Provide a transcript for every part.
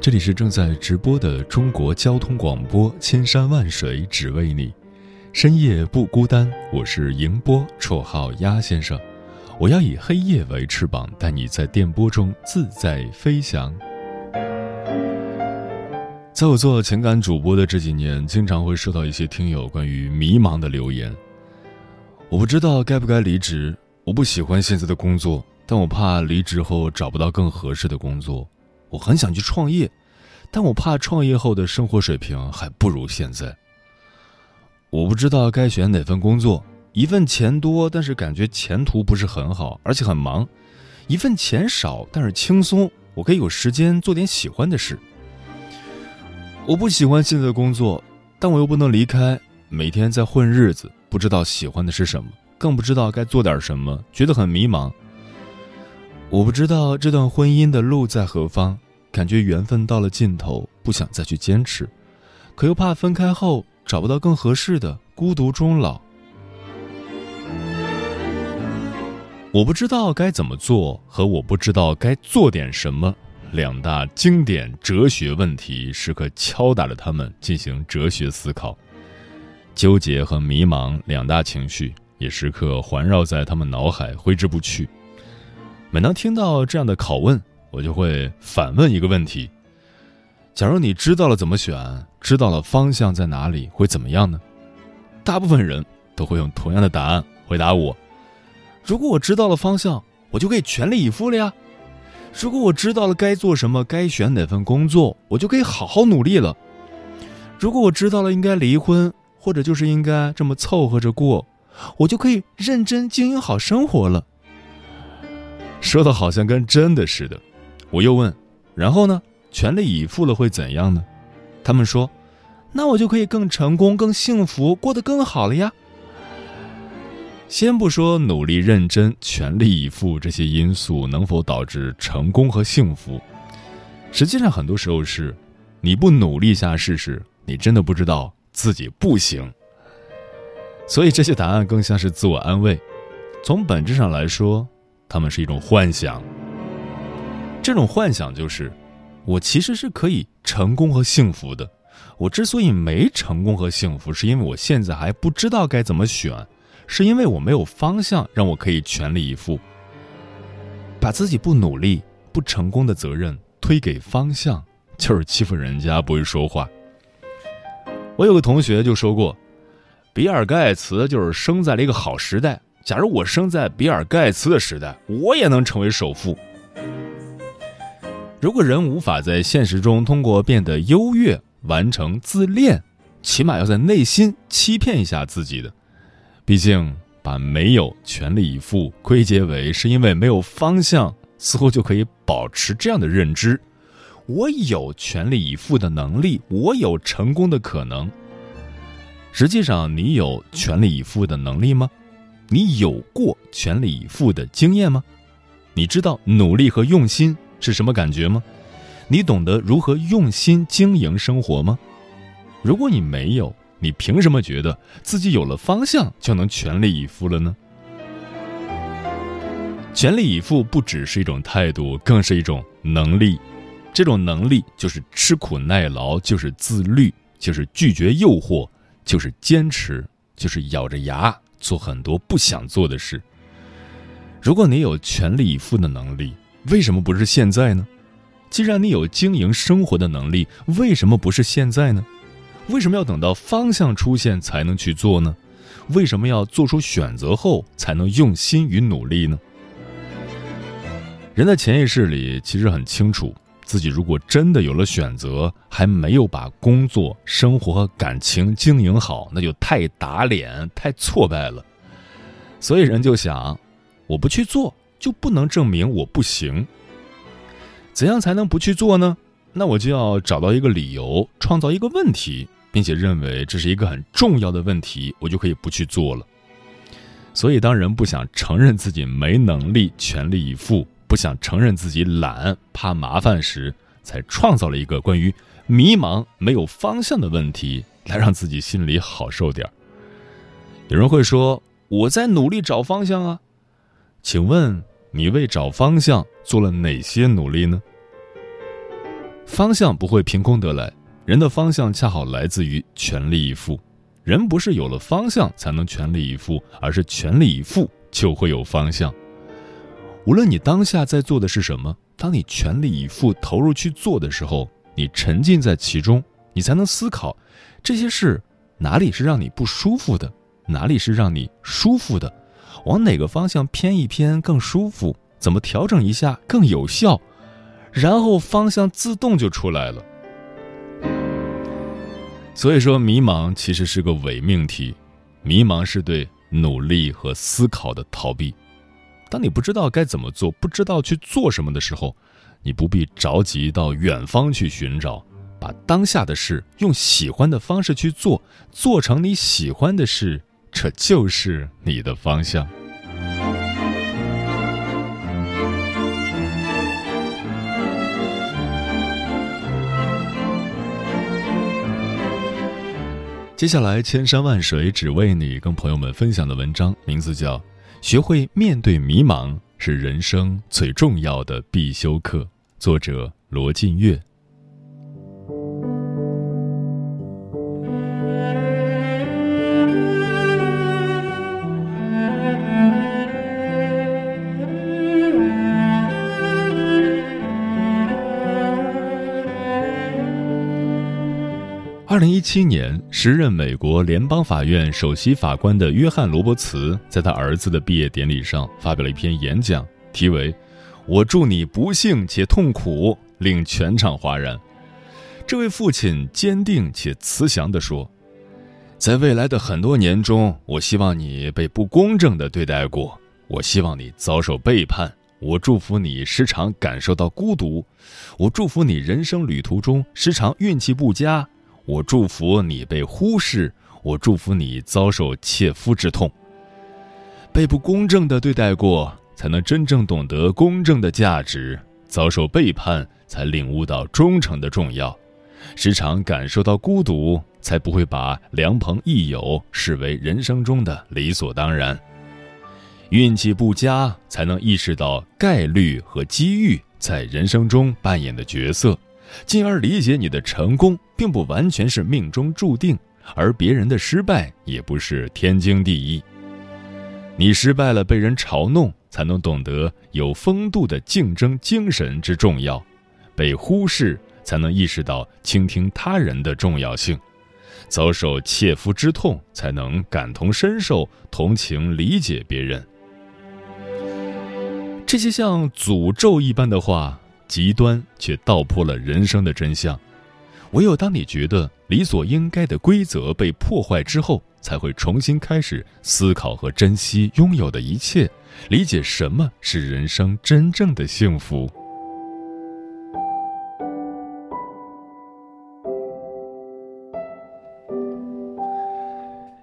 这里是正在直播的中国交通广播，千山万水只为你，深夜不孤单。我是迎波，绰号鸭先生。我要以黑夜为翅膀，带你在电波中自在飞翔。在我做情感主播的这几年，经常会收到一些听友关于迷茫的留言。我不知道该不该离职，我不喜欢现在的工作。但我怕离职后找不到更合适的工作，我很想去创业，但我怕创业后的生活水平还不如现在。我不知道该选哪份工作，一份钱多，但是感觉前途不是很好，而且很忙；一份钱少，但是轻松，我可以有时间做点喜欢的事。我不喜欢现在的工作，但我又不能离开，每天在混日子，不知道喜欢的是什么，更不知道该做点什么，觉得很迷茫。我不知道这段婚姻的路在何方，感觉缘分到了尽头，不想再去坚持，可又怕分开后找不到更合适的，孤独终老。我不知道该怎么做，和我不知道该做点什么，两大经典哲学问题时刻敲打着他们进行哲学思考，纠结和迷茫两大情绪也时刻环绕在他们脑海挥之不去。每当听到这样的拷问，我就会反问一个问题：假如你知道了怎么选，知道了方向在哪里，会怎么样呢？大部分人都会用同样的答案回答我：如果我知道了方向，我就可以全力以赴了呀；如果我知道了该做什么，该选哪份工作，我就可以好好努力了；如果我知道了应该离婚，或者就是应该这么凑合着过，我就可以认真经营好生活了。说的好像跟真的似的，我又问，然后呢？全力以赴了会怎样呢？他们说，那我就可以更成功、更幸福，过得更好了呀。先不说努力、认真、全力以赴这些因素能否导致成功和幸福，实际上很多时候是，你不努力一下试试，你真的不知道自己不行。所以这些答案更像是自我安慰，从本质上来说。他们是一种幻想，这种幻想就是，我其实是可以成功和幸福的。我之所以没成功和幸福，是因为我现在还不知道该怎么选，是因为我没有方向让我可以全力以赴。把自己不努力、不成功的责任推给方向，就是欺负人家不会说话。我有个同学就说过，比尔盖茨就是生在了一个好时代。假如我生在比尔盖茨的时代，我也能成为首富。如果人无法在现实中通过变得优越完成自恋，起码要在内心欺骗一下自己的。毕竟，把没有全力以赴归结为是因为没有方向，似乎就可以保持这样的认知：我有全力以赴的能力，我有成功的可能。实际上，你有全力以赴的能力吗？你有过全力以赴的经验吗？你知道努力和用心是什么感觉吗？你懂得如何用心经营生活吗？如果你没有，你凭什么觉得自己有了方向就能全力以赴了呢？全力以赴不只是一种态度，更是一种能力。这种能力就是吃苦耐劳，就是自律，就是拒绝诱惑，就是坚持，就是咬着牙。做很多不想做的事。如果你有全力以赴的能力，为什么不是现在呢？既然你有经营生活的能力，为什么不是现在呢？为什么要等到方向出现才能去做呢？为什么要做出选择后才能用心与努力呢？人的潜意识里其实很清楚，自己如果真的有了选择，还没有把工作、生活和感情经营好，那就太打脸、太挫败了。所以人就想，我不去做，就不能证明我不行。怎样才能不去做呢？那我就要找到一个理由，创造一个问题，并且认为这是一个很重要的问题，我就可以不去做了。所以，当人不想承认自己没能力全力以赴，不想承认自己懒、怕麻烦时，才创造了一个关于迷茫、没有方向的问题，来让自己心里好受点儿。有人会说：“我在努力找方向啊。”请问你为找方向做了哪些努力呢？方向不会凭空得来，人的方向恰好来自于全力以赴。人不是有了方向才能全力以赴，而是全力以赴就会有方向。无论你当下在做的是什么，当你全力以赴投入去做的时候，你沉浸在其中，你才能思考这些事哪里是让你不舒服的，哪里是让你舒服的，往哪个方向偏一偏更舒服，怎么调整一下更有效。然后方向自动就出来了。所以说，迷茫其实是个伪命题，迷茫是对努力和思考的逃避。当你不知道该怎么做，不知道去做什么的时候，你不必着急到远方去寻找，把当下的事用喜欢的方式去做，做成你喜欢的事，这就是你的方向。接下来，千山万水只为你，跟朋友们分享的文章名字叫《学会面对迷茫是人生最重要的必修课》，作者罗晋月。零一七年，时任美国联邦法院首席法官的约翰·罗伯茨，在他儿子的毕业典礼上发表了一篇演讲，题为“我祝你不幸且痛苦”，令全场哗然。这位父亲坚定且慈祥地说：“在未来的很多年中，我希望你被不公正地对待过，我希望你遭受背叛，我祝福你时常感受到孤独，我祝福你人生旅途中时常运气不佳。”我祝福你被忽视，我祝福你遭受切肤之痛。被不公正的对待过，才能真正懂得公正的价值；遭受背叛，才领悟到忠诚的重要；时常感受到孤独，才不会把良朋益友视为人生中的理所当然；运气不佳，才能意识到概率和机遇在人生中扮演的角色。进而理解你的成功并不完全是命中注定，而别人的失败也不是天经地义。你失败了，被人嘲弄，才能懂得有风度的竞争精神之重要；被忽视，才能意识到倾听他人的重要性；遭受切肤之痛，才能感同身受、同情理解别人。这些像诅咒一般的话。极端却道破了人生的真相。唯有当你觉得理所应该的规则被破坏之后，才会重新开始思考和珍惜拥有的一切，理解什么是人生真正的幸福。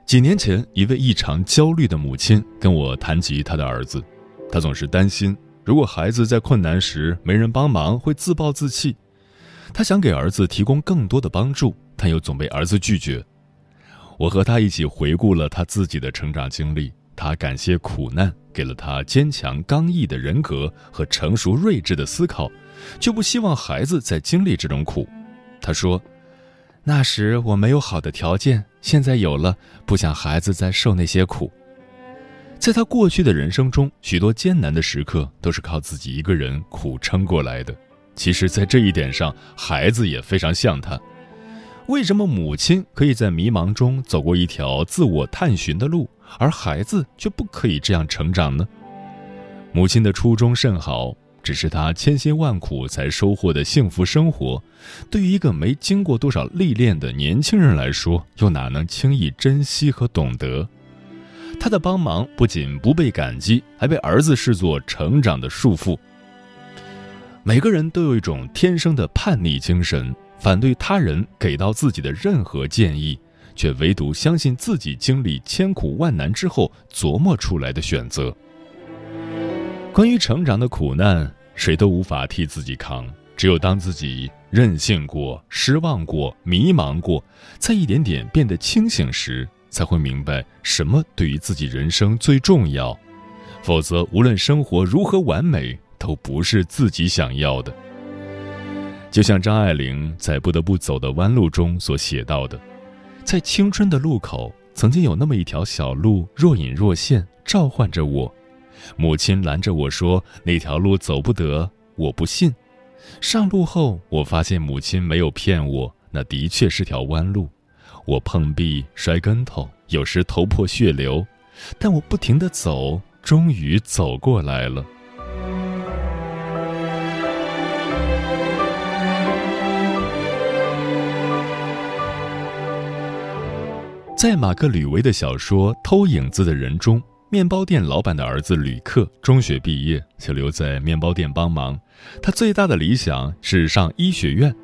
几年前，一位异常焦虑的母亲跟我谈及她的儿子，她总是担心。如果孩子在困难时没人帮忙，会自暴自弃。他想给儿子提供更多的帮助，但又总被儿子拒绝。我和他一起回顾了他自己的成长经历，他感谢苦难给了他坚强刚毅的人格和成熟睿智的思考，就不希望孩子再经历这种苦。他说：“那时我没有好的条件，现在有了，不想孩子再受那些苦。”在他过去的人生中，许多艰难的时刻都是靠自己一个人苦撑过来的。其实，在这一点上，孩子也非常像他。为什么母亲可以在迷茫中走过一条自我探寻的路，而孩子却不可以这样成长呢？母亲的初衷甚好，只是她千辛万苦才收获的幸福生活，对于一个没经过多少历练的年轻人来说，又哪能轻易珍惜和懂得？他的帮忙不仅不被感激，还被儿子视作成长的束缚。每个人都有一种天生的叛逆精神。反对他人给到自己的任何建议，却唯独相信自己经历千苦万难之后琢磨出来的选择。关于成长的苦难，谁都无法替自己扛，只有当自己任性过、失望过、迷茫过，在一点点变得清醒时，才会明白什么对于自己人生最重要。否则，无论生活如何完美，都不是自己想要的。就像张爱玲在《不得不走的弯路》中所写到的，在青春的路口，曾经有那么一条小路，若隐若现，召唤着我。母亲拦着我说：“那条路走不得。”我不信。上路后，我发现母亲没有骗我，那的确是条弯路。我碰壁、摔跟头，有时头破血流，但我不停地走，终于走过来了。在马克·吕维的小说《偷影子的人》中，面包店老板的儿子吕克中学毕业就留在面包店帮忙。他最大的理想是上医学院。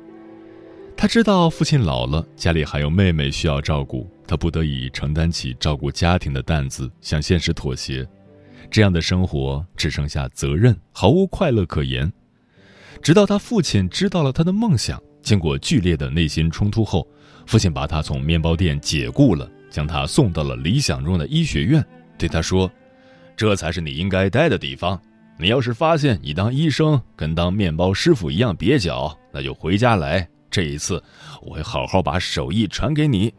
他知道父亲老了，家里还有妹妹需要照顾，他不得已承担起照顾家庭的担子，向现实妥协。这样的生活只剩下责任，毫无快乐可言。直到他父亲知道了他的梦想，经过剧烈的内心冲突后。父亲把他从面包店解雇了，将他送到了理想中的医学院，对他说：“这才是你应该待的地方。你要是发现你当医生跟当面包师傅一样蹩脚，那就回家来。这一次，我会好好把手艺传给你。”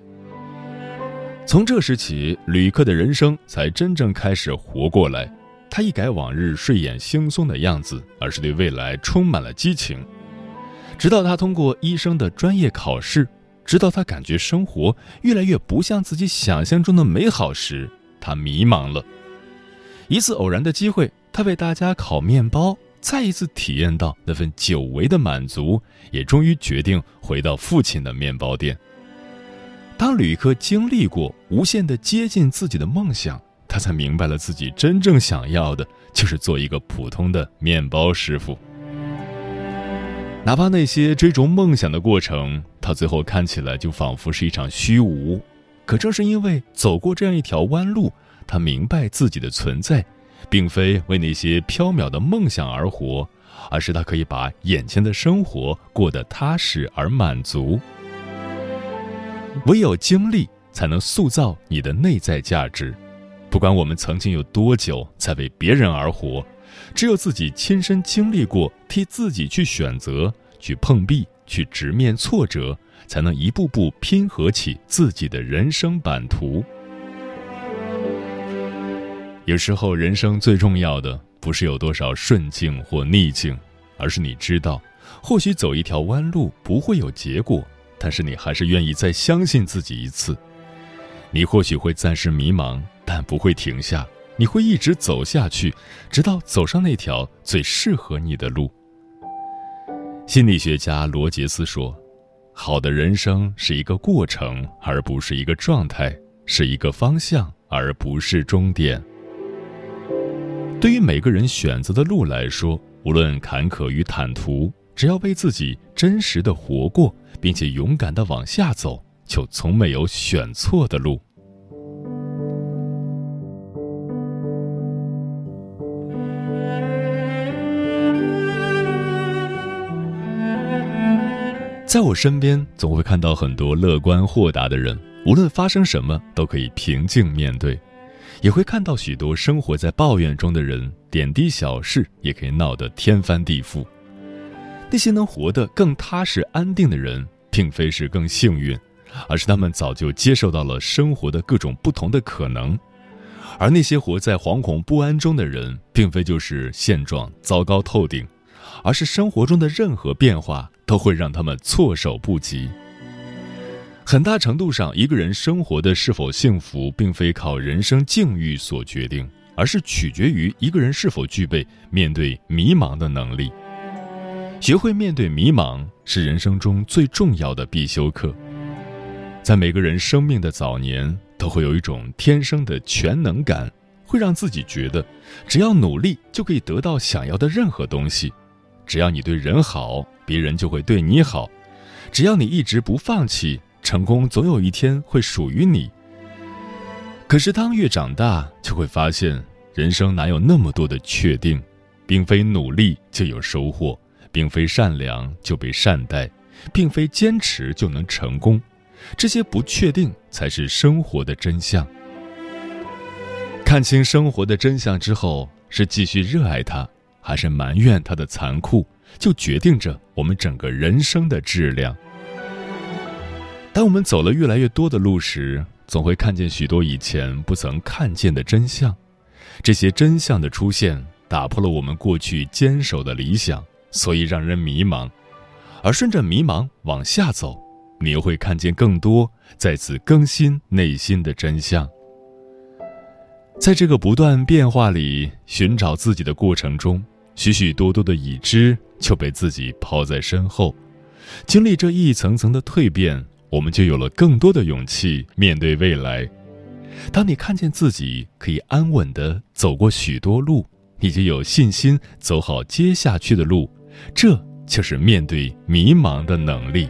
从这时起，吕克的人生才真正开始活过来。他一改往日睡眼惺忪的样子，而是对未来充满了激情。直到他通过医生的专业考试。直到他感觉生活越来越不像自己想象中的美好时，他迷茫了。一次偶然的机会，他为大家烤面包，再一次体验到那份久违的满足，也终于决定回到父亲的面包店。当旅客经历过无限的接近自己的梦想，他才明白了自己真正想要的就是做一个普通的面包师傅。哪怕那些追逐梦想的过程，到最后看起来就仿佛是一场虚无，可正是因为走过这样一条弯路，他明白自己的存在，并非为那些缥缈的梦想而活，而是他可以把眼前的生活过得踏实而满足。唯有经历，才能塑造你的内在价值。不管我们曾经有多久在为别人而活。只有自己亲身经历过，替自己去选择、去碰壁、去直面挫折，才能一步步拼合起自己的人生版图。有时候，人生最重要的不是有多少顺境或逆境，而是你知道，或许走一条弯路不会有结果，但是你还是愿意再相信自己一次。你或许会暂时迷茫，但不会停下。你会一直走下去，直到走上那条最适合你的路。心理学家罗杰斯说：“好的人生是一个过程，而不是一个状态；是一个方向，而不是终点。”对于每个人选择的路来说，无论坎坷与坦途，只要为自己真实的活过，并且勇敢的往下走，就从没有选错的路。在我身边，总会看到很多乐观豁达的人，无论发生什么都可以平静面对；也会看到许多生活在抱怨中的人，点滴小事也可以闹得天翻地覆。那些能活得更踏实安定的人，并非是更幸运，而是他们早就接受到了生活的各种不同的可能；而那些活在惶恐不安中的人，并非就是现状糟糕透顶。而是生活中的任何变化都会让他们措手不及。很大程度上，一个人生活的是否幸福，并非靠人生境遇所决定，而是取决于一个人是否具备面对迷茫的能力。学会面对迷茫，是人生中最重要的必修课。在每个人生命的早年，都会有一种天生的全能感，会让自己觉得，只要努力就可以得到想要的任何东西。只要你对人好，别人就会对你好；只要你一直不放弃。成功总有一天会属于你。可是，当越长大，就会发现，人生哪有那么多的确定？并非努力就有收获，并非善良就被善待，并非坚持就能成功。这些不确定才是生活的真相。看清生活的真相之后，是继续热爱它，还是埋怨它的残酷，就决定着我们整个人生的质量。当我们走了越来越多的路时，总会看见许多以前不曾看见的真相。这些真相的出现，打破了我们过去坚守的理想，所以让人迷茫。而顺着迷茫往下走，你又会看见更多，再次更新内心的真相。在这个不断变化里寻找自己的过程中，许许多多的已知就被自己抛在身后，经历这一层层的蜕变。我们就有了更多的勇气面对未来。当你看见自己可以安稳的走过许多路，你就有信心走好接下去的路。这就是面对迷茫的能力。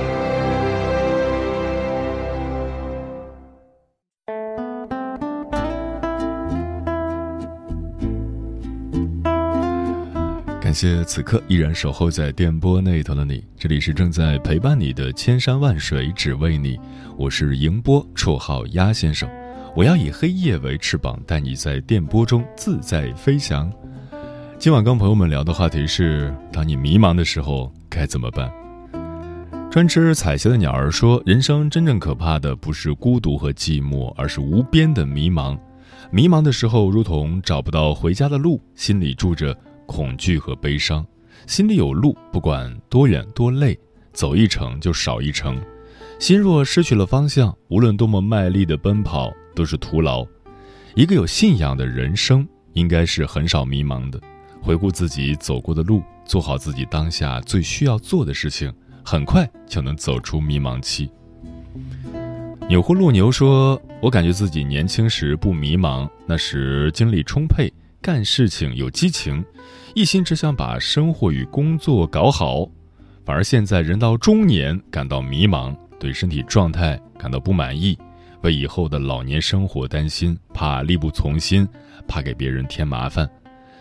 感谢此刻依然守候在电波那头的你，这里是正在陪伴你的千山万水只为你，我是迎波，绰号鸭先生。我要以黑夜为翅膀，带你在电波中自在飞翔。今晚跟朋友们聊的话题是：当你迷茫的时候该怎么办？专吃彩霞的鸟儿说，人生真正可怕的不是孤独和寂寞，而是无边的迷茫。迷茫的时候，如同找不到回家的路，心里住着。恐惧和悲伤，心里有路，不管多远多累，走一程就少一程。心若失去了方向，无论多么卖力的奔跑，都是徒劳。一个有信仰的人生，应该是很少迷茫的。回顾自己走过的路，做好自己当下最需要做的事情，很快就能走出迷茫期。钮祜禄牛说：“我感觉自己年轻时不迷茫，那时精力充沛，干事情有激情。”一心只想把生活与工作搞好，反而现在人到中年感到迷茫，对身体状态感到不满意，为以后的老年生活担心，怕力不从心，怕给别人添麻烦。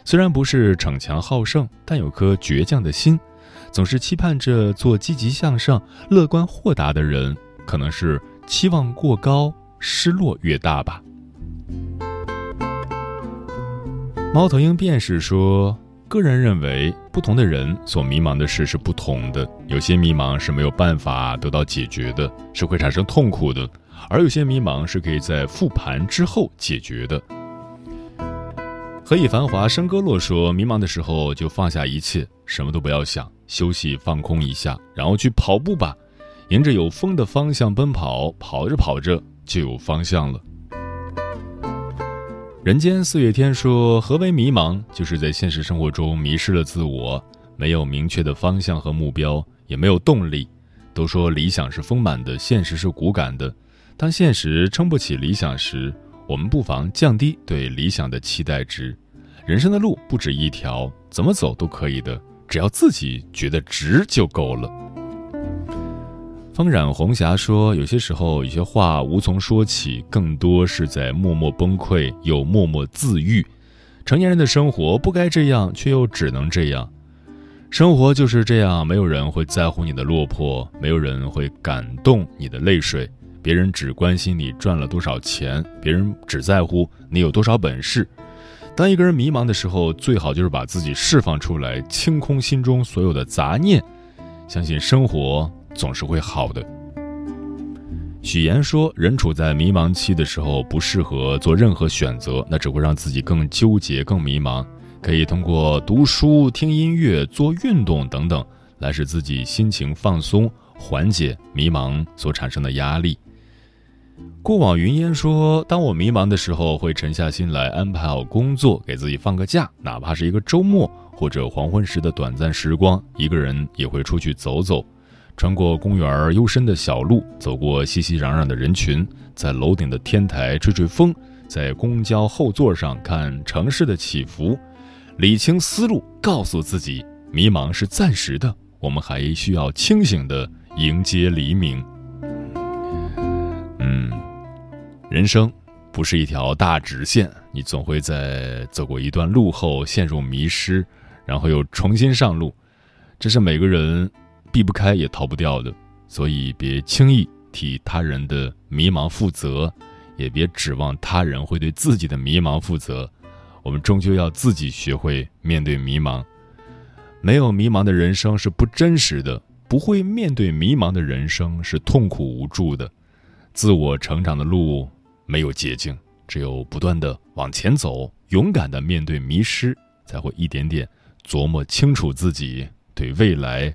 虽然不是逞强好胜，但有颗倔强的心，总是期盼着做积极向上、乐观豁达的人。可能是期望过高，失落越大吧。猫头鹰便是说。个人认为，不同的人所迷茫的事是不同的。有些迷茫是没有办法得到解决的，是会产生痛苦的；而有些迷茫是可以在复盘之后解决的。何以繁华笙歌落说，迷茫的时候就放下一切，什么都不要想，休息放空一下，然后去跑步吧，沿着有风的方向奔跑，跑着跑着就有方向了。人间四月天说：“何为迷茫？就是在现实生活中迷失了自我，没有明确的方向和目标，也没有动力。都说理想是丰满的，现实是骨感的。当现实撑不起理想时，我们不妨降低对理想的期待值。人生的路不止一条，怎么走都可以的，只要自己觉得值就够了。”风染红霞说：“有些时候，有些话无从说起，更多是在默默崩溃，又默默自愈。成年人的生活不该这样，却又只能这样。生活就是这样，没有人会在乎你的落魄，没有人会感动你的泪水。别人只关心你赚了多少钱，别人只在乎你有多少本事。当一个人迷茫的时候，最好就是把自己释放出来，清空心中所有的杂念，相信生活总是会好的。许岩说：“人处在迷茫期的时候，不适合做任何选择，那只会让自己更纠结、更迷茫。可以通过读书、听音乐、做运动等等，来使自己心情放松，缓解迷茫所产生的压力。”过往云烟说：“当我迷茫的时候，会沉下心来安排好工作，给自己放个假，哪怕是一个周末或者黄昏时的短暂时光，一个人也会出去走走。”穿过公园幽深的小路，走过熙熙攘攘的人群，在楼顶的天台吹吹风，在公交后座上看城市的起伏，理清思路，告诉自己，迷茫是暂时的，我们还需要清醒的迎接黎明。嗯，人生不是一条大直线，你总会在走过一段路后陷入迷失，然后又重新上路，这是每个人。避不开也逃不掉的，所以别轻易替他人的迷茫负责，也别指望他人会对自己的迷茫负责。我们终究要自己学会面对迷茫。没有迷茫的人生是不真实的，不会面对迷茫的人生是痛苦无助的。自我成长的路没有捷径，只有不断的往前走，勇敢的面对迷失，才会一点点琢磨清楚自己对未来。